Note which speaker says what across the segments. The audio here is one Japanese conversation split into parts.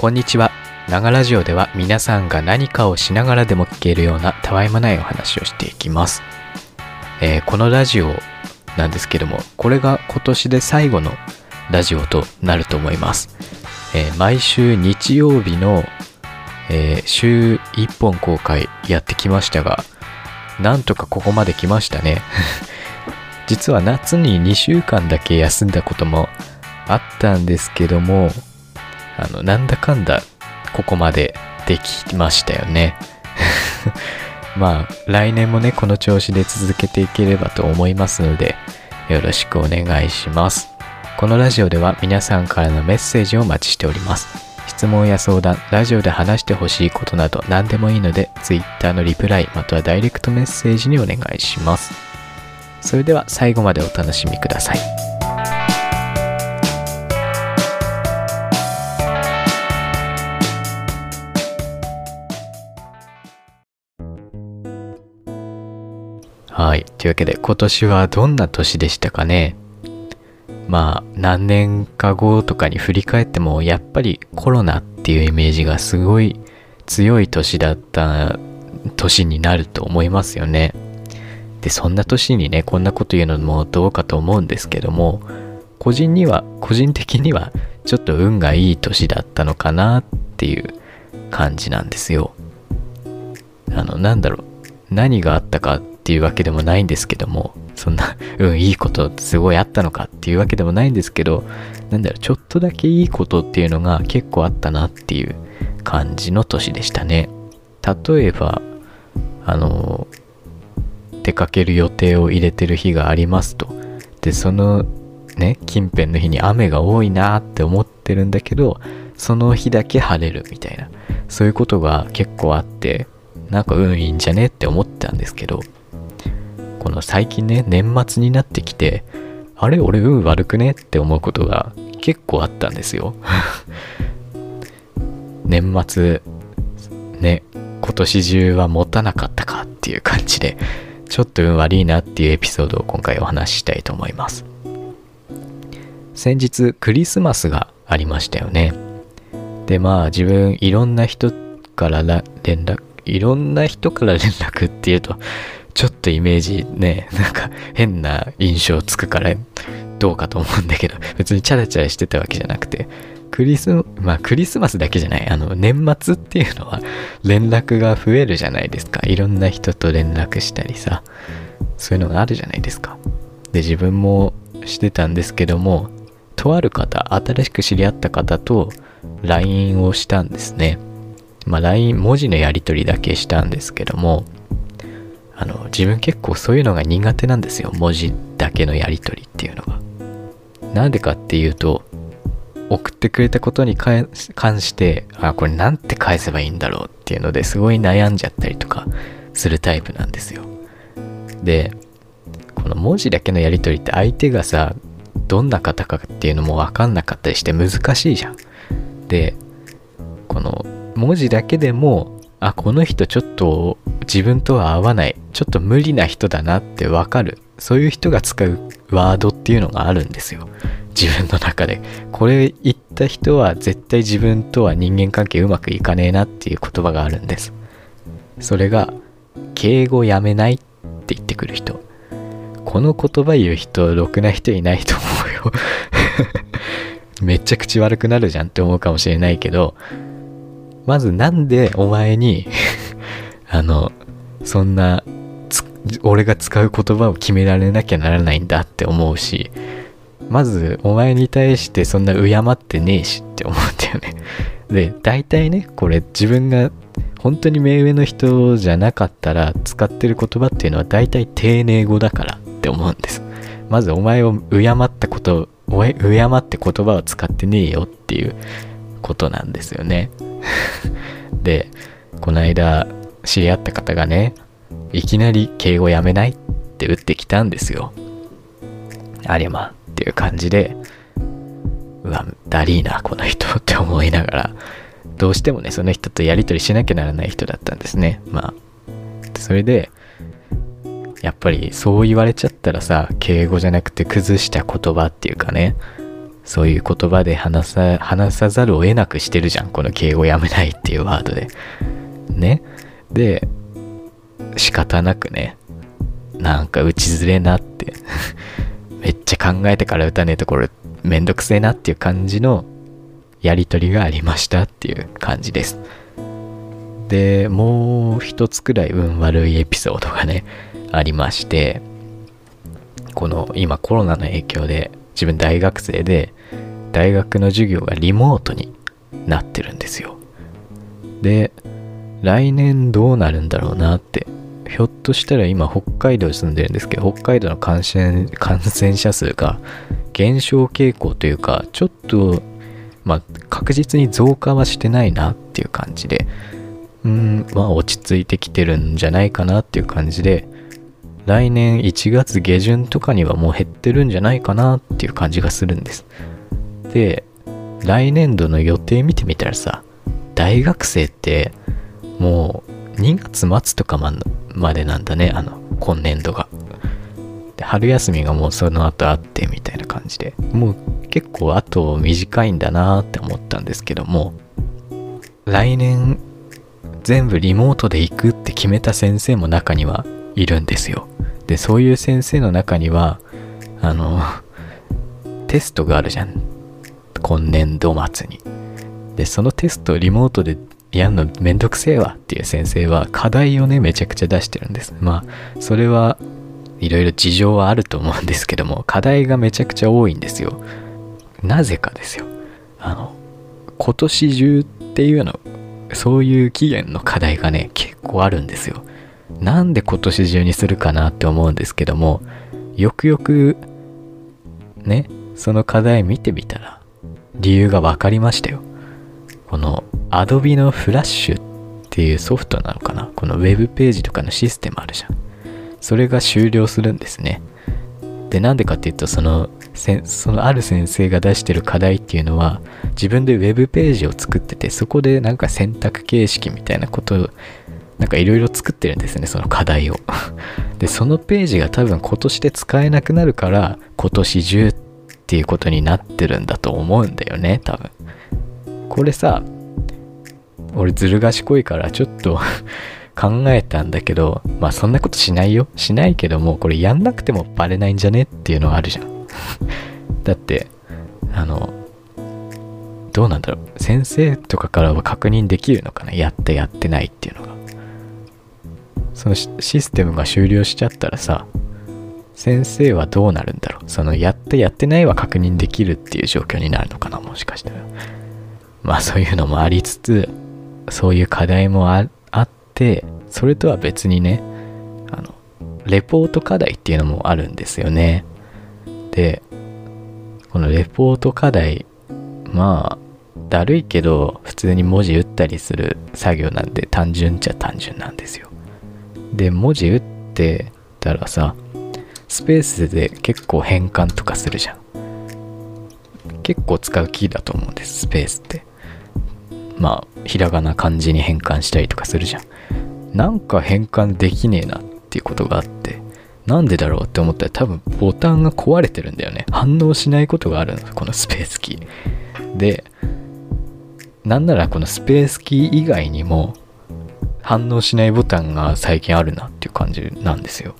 Speaker 1: こんにちは。ながラジオでは皆さんが何かをしながらでも聞けるようなたわいもないお話をしていきます。えーこのラジオなんですけども、これが今年で最後のラジオとなると思います。えー毎週日曜日の、えー週1本公開やってきましたが、なんとかここまで来ましたね。実は夏に2週間だけ休んだこともあったんですけども、あの、なんだかんだここまでできましたよね。まあ、来年もね、この調子で続けていければと思いますので、よろしくお願いします。このラジオでは皆さんからのメッセージをお待ちしております。質問や相談、ラジオで話してほしいことなど何でもいいので、Twitter のリプライまたはダイレクトメッセージにお願いします。それでは最後までお楽しみください。はい。というわけで、今年はどんな年でしたかね？まあ、何年か後とかに振り返っても、やっぱりコロナっていうイメージがすごい強い年だった年になると思いますよね。で、そんな年にね、こんなこと言うのもどうかと思うんですけども、個人には、個人的には、ちょっと運がいい年だったのかなっていう感じなんですよ。あの、なんだろう、何があったかっていうわけでもないんですけども、そんな、うん、いいことすごいあったのかっていうわけでもないんですけど、なんだろう、ちょっとだけいいことっていうのが結構あったなっていう感じの年でしたね。例えば、あの、出かける予定を入れてる日がありますと。で、そのね、近辺の日に雨が多いなって思ってるんだけど、その日だけ晴れるみたいな、そういうことが結構あって、なんか運いいんじゃねって思ったんですけど、この最近ね、年末になってきて、あれ俺運悪くね？って思うことが結構あったんですよ。年末、ね、今年中は持たなかったか？っていう感じで、ちょっと運悪いなっていうエピソードを今回お話ししたいと思います。先日クリスマスがありましたよね。でまあ自分いろんな人から連絡いろんな人から連絡っていうとちょっとイメージね なんか変な印象つくからどうかと思うんだけど別にチャラチャラしてたわけじゃなくてクリスまあクリスマスだけじゃないあの年末っていうのは連絡が増えるじゃないですか。いろんな人と連絡したりさそういうのがあるじゃないですか。で自分もしてたんですけどもとある方新しく知り合った方と LINE をしたんですね。まあ LINE 文字のやり取りだけしたんですけどもあの自分結構そういうのが苦手なんですよ。文字だけのやり取りっていうのが。なんでかっていうと送ってくれたことに関してあこれなんて返せばいいんだろうっていうのですごい悩んじゃったりとかするタイプなんですよ。でこの文字だけのやり取りって相手がさどんな方かっていうのも分かんなかったりして難しいじゃん。でこの文字だけでもあこの人ちょっと自分とは合わない。ちょっと無理な人だなってわかる。そういう人が使うワードっていうのがあるんですよ。自分の中で。これ言った人は絶対自分とは人間関係うまくいかねえなっていう言葉があるんです。それが敬語やめないって言ってくる人。この言葉言う人ろくな人いないと思うよ。めっちゃ口悪くなるじゃんって思うかもしれないけどまずなんでお前に あのそんな俺が使う言葉を決められなきゃならないんだって思うしまずお前に対してそんな敬ってねえしって思うんだよね。で大体ねこれ自分が本当に目上の人じゃなかったら使ってる言葉っていうのは大体丁寧語だからって思うんです。まずお前を敬ったこと敬って言葉を使ってねえよっていう。ことなんですよね。でこの間知り合った方がねいきなり敬語やめないって打ってきたんですよ。ありゃまっていう感じでうわダリーなこの人 って思いながらどうしてもねその人とやり取りしなきゃならない人だったんですね。まあそれでやっぱりそう言われちゃったらさ敬語じゃなくて崩した言葉っていうかねそういう言葉で話さ、話さざるを得なくしてるじゃん。この敬語やめないっていうワードで。ね。で、仕方なくね、なんか打ちずれなって めっちゃ考えてから打たねえところめんどくせえなっていう感じのやりとりがありましたっていう感じです。で、もう一つくらい運悪いエピソードがね、ありまして、この今コロナの影響で自分大学生で大学の授業がリモートになってるんですよ。で、来年どうなるんだろうなってひょっとしたら今北海道に住んでるんですけど北海道の感染感染者数が減少傾向というかちょっとまあ確実に増加はしてないなっていう感じでうんまあ落ち着いてきてるんじゃないかなっていう感じで来年1月下旬とかにはもう減ってるんじゃないかなっていう感じがするんですで来年度の予定見てみたらさ大学生ってもう2月末とかまでなんだねあの今年度が。で春休みがもうその後あってみたいな感じで。もう結構あと短いんだなって思ったんですけども来年全部リモートで行くって決めた先生も中にはいるんですよ。でそういう先生の中にはあのテストがあるじゃん。今年度末に。でそのテストをリモートでやるのめんどくせえわっていう先生は課題をねめちゃくちゃ出してるんです。まあそれはいろいろ事情はあると思うんですけども課題がめちゃくちゃ多いんですよ。なぜかですよ。あの今年中っていうのそういう期限の課題がね結構あるんですよ。なんで今年中にするかなって思うんですけどもよくよくねその課題見てみたら理由が分かりましたよ。この Adobe のフラッシュっていうソフトなのかな？この Web ページとかのシステムあるじゃん。それが終了するんですね。でなんでかっていうとそのそのある先生が出してる課題っていうのは自分で Web ページを作っててそこでなんか選択形式みたいなことをなんかいろいろ作ってるんですねその課題を。でそのページが多分今年で使えなくなるから今年中っていうことになってるんだと思うんだよね多分。これさ俺ずる賢いからちょっと 考えたんだけどまあそんなことしないよ。しないけどもこれやんなくてもバレないんじゃねっていうのはあるじゃん。だってあのどうなんだろう。先生とかからは確認できるのかな？やってやってないっていうのが。そのシステムが終了しちゃったらさ先生はどうなるんだろう？そのやってやってないは確認できるっていう状況になるのかな？もしかしたらまあそういうのもありつつそういう課題もあってそれとは別にねあのレポート課題っていうのもあるんですよね。でこのレポート課題まあだるいけど普通に文字打ったりする作業なんで単純っちゃ単純なんですよ。で文字打ってたらさスペースで結構変換とかするじゃん。結構使うキーだと思うんですスペースって。まあひらがな漢字に変換したりとかするじゃん。なんか変換できねえなっていうことがあってなんでだろうって思ったら多分ボタンが壊れてるんだよね。反応しないことがあるのこのスペースキーでなんならこのスペースキー以外にも反応しないボタンが最近あるなっていう感じなんですよ。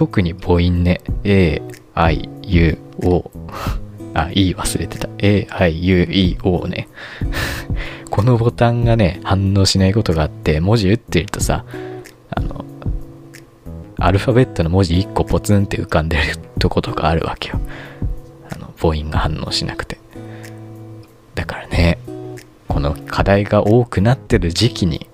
Speaker 1: 特に母音ね。A, I, U, O あ、E 忘れてた。A, I, U, E, O ね。このボタンがね、反応しないことがあって、文字打ってるとさ、あの、アルファベットの文字1個ポツンって浮かんでるとことかあるわけよ。あの、母音が反応しなくて。だからね、この課題が多くなってる時期に、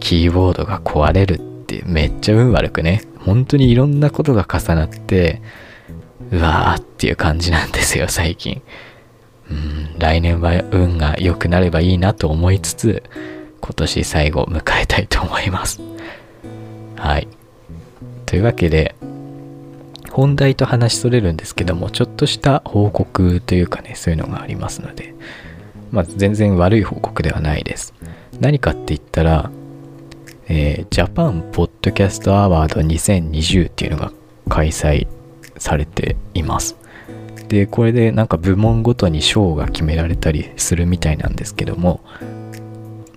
Speaker 1: キーボードが壊れるってめっちゃ運悪くね、本当にいろんなことが重なって、うわーっていう感じなんですよ、最近。うん、来年は運が良くなればいいなと思いつつ、今年最後迎えたいと思います。はい。というわけで、本題と話しそれるんですけども、ちょっとした報告というかね、そういうのがありますので、まあ、全然悪い報告ではないです。何かって言ったら、えー、ジャパンポッドキャストアワード2020っていうのが開催されています。でこれでなんか部門ごとに賞が決められたりするみたいなんですけども、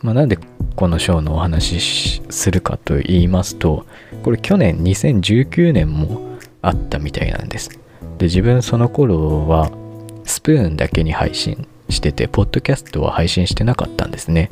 Speaker 1: まあ、なんでこの賞のお話しするかと言いますとこれ去年2019年もあったみたいなんですで自分その頃はスプーンだけに配信しててポッドキャストは配信してなかったんですね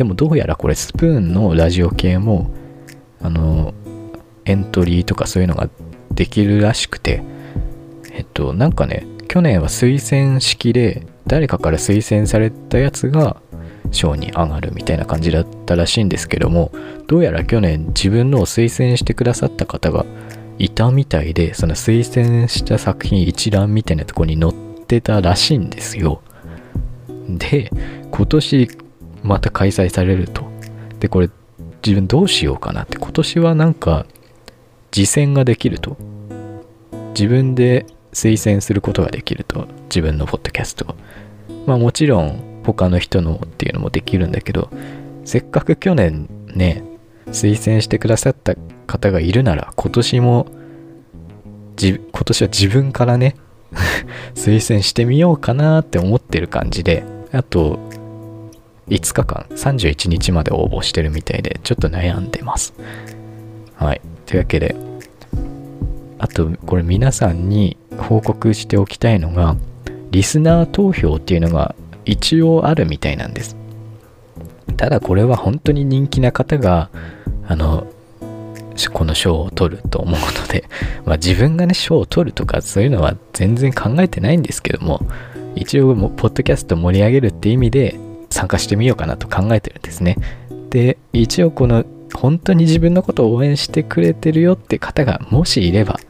Speaker 1: でもどうやらこれスプーンのラジオ系もあのエントリーとかそういうのができるらしくてえっとなんかね去年は推薦式で誰かから推薦されたやつが賞に上がるみたいな感じだったらしいんですけどもどうやら去年自分のを推薦してくださった方がいたみたいでその推薦した作品一覧みたいなとこに載ってたらしいんですよ。で今年また開催されると。でこれ自分どうしようかなって。今年はなんか実践ができると。自分で推薦することができると。自分のポッドキャストまあもちろん他の人のっていうのもできるんだけどせっかく去年ね推薦してくださった方がいるなら今年も今年は自分からね 推薦してみようかなって思ってる感じであと5日間31日まで応募してるみたいでちょっと悩んでます。はい。というわけであとこれ皆さんに報告しておきたいのがリスナー投票っていうのが一応あるみたいなんです。ただこれは本当に人気な方があのこの賞を取ると思うので、まあ、自分がね賞を取るとかそういうのは全然考えてないんですけども一応ポッドキャスト盛り上げるって意味で参加してみようかなと考えてるんですねで一応この本当に自分のことを応援してくれてるよって方がもしいれば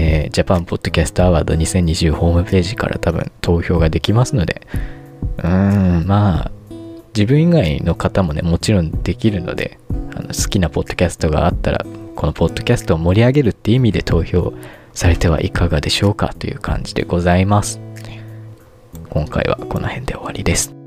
Speaker 1: えー、ジャパンポッドキャストアワード2020ホームページから多分投票ができますので、うーん、まあ、自分以外の方もね、もちろんできるので、あの好きなポッドキャストがあったら、このポッドキャストを盛り上げるって意味で投票されてはいかがでしょうかという感じでございます。今回はこの辺で終わりです。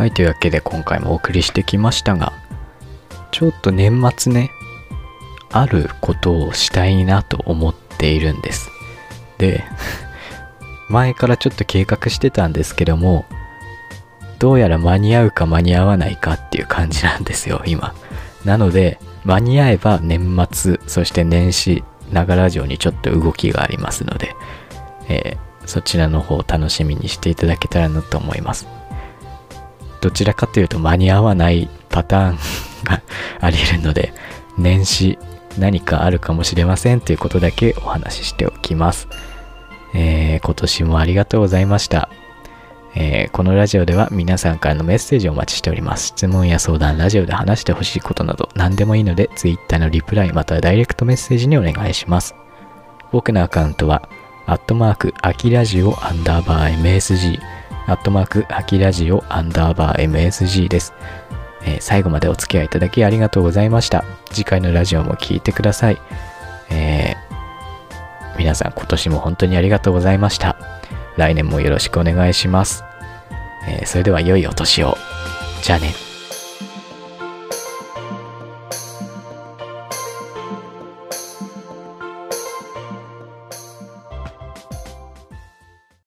Speaker 1: はい、というわけで今回もお送りしてきましたが、ちょっと年末ね、あることをしたいなと思っているんです。で、前からちょっと計画してたんですけども、どうやら間に合うか間に合わないかっていう感じなんですよ、今。なので、間に合えば年末、そして年始、ながら城にちょっと動きがありますので、えー、そちらの方を楽しみにしていただけたらなと思います。どちらかというと間に合わないパターンがあり得るので、年始何かあるかもしれませんということだけお話ししておきます。えー、今年もありがとうございました。えー、このラジオでは皆さんからのメッセージをお待ちしております。質問や相談、ラジオで話してほしいことなど何でもいいので Twitter のリプライまたはダイレクトメッセージにお願いします。僕のアカウントは、アットマーク、アキラジオアンダーバー MSG アットマーク、ハキラジオ、アンダーバー MSG です。えー、最後までお付き合いいただきありがとうございました。次回のラジオも聴いてください。えー、皆さん今年も本当にありがとうございました。来年もよろしくお願いします。えー、それでは良いお年を。じゃあね。